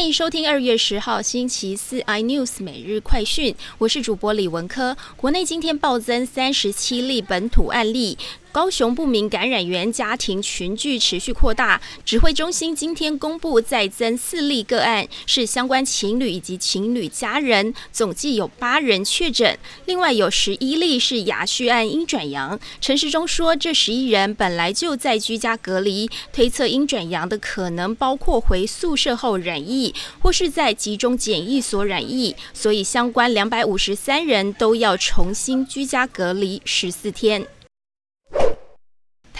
欢迎收听二月十号星期四 iNews 每日快讯，我是主播李文科。国内今天暴增三十七例本土案例。高雄不明感染源家庭群聚持续扩大，指挥中心今天公布再增四例个案，是相关情侣以及情侣家人，总计有八人确诊。另外有十一例是亚序案阴转阳。陈时中说，这十一人本来就在居家隔离，推测阴转阳的可能包括回宿舍后染疫，或是在集中检疫所染疫，所以相关两百五十三人都要重新居家隔离十四天。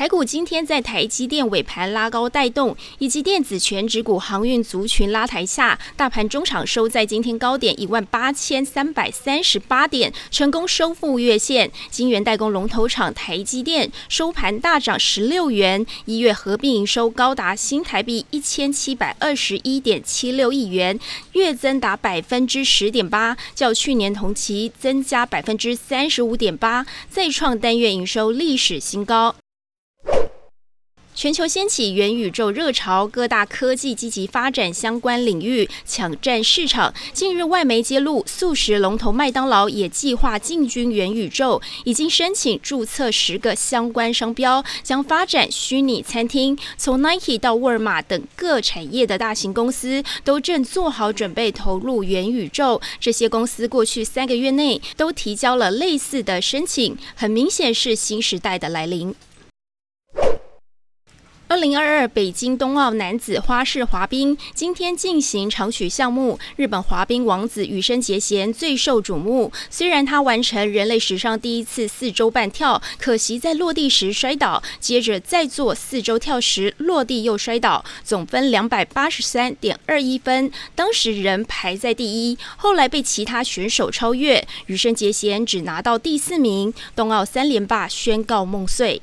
台股今天在台积电尾盘拉高带动，以及电子全指股航运族群拉抬下，大盘中场收在今天高点一万八千三百三十八点，成功收复月线。晶圆代工龙头厂台积电收盘大涨十六元，一月合并营收高达新台币一千七百二十一点七六亿元，月增达百分之十点八，较去年同期增加百分之三十五点八，再创单月营收历史新高。全球掀起元宇宙热潮，各大科技积极发展相关领域，抢占市场。近日，外媒揭露，素食龙头麦当劳也计划进军元宇宙，已经申请注册十个相关商标，将发展虚拟餐厅。从 Nike 到沃尔玛等各产业的大型公司，都正做好准备投入元宇宙。这些公司过去三个月内都提交了类似的申请，很明显是新时代的来临。二零二二北京冬奥男子花式滑冰今天进行长曲项目，日本滑冰王子羽生结弦最受瞩目。虽然他完成人类史上第一次四周半跳，可惜在落地时摔倒，接着再做四周跳时落地又摔倒，总分两百八十三点二一分，当时仍排在第一，后来被其他选手超越，羽生结弦只拿到第四名。冬奥三连霸宣告梦碎。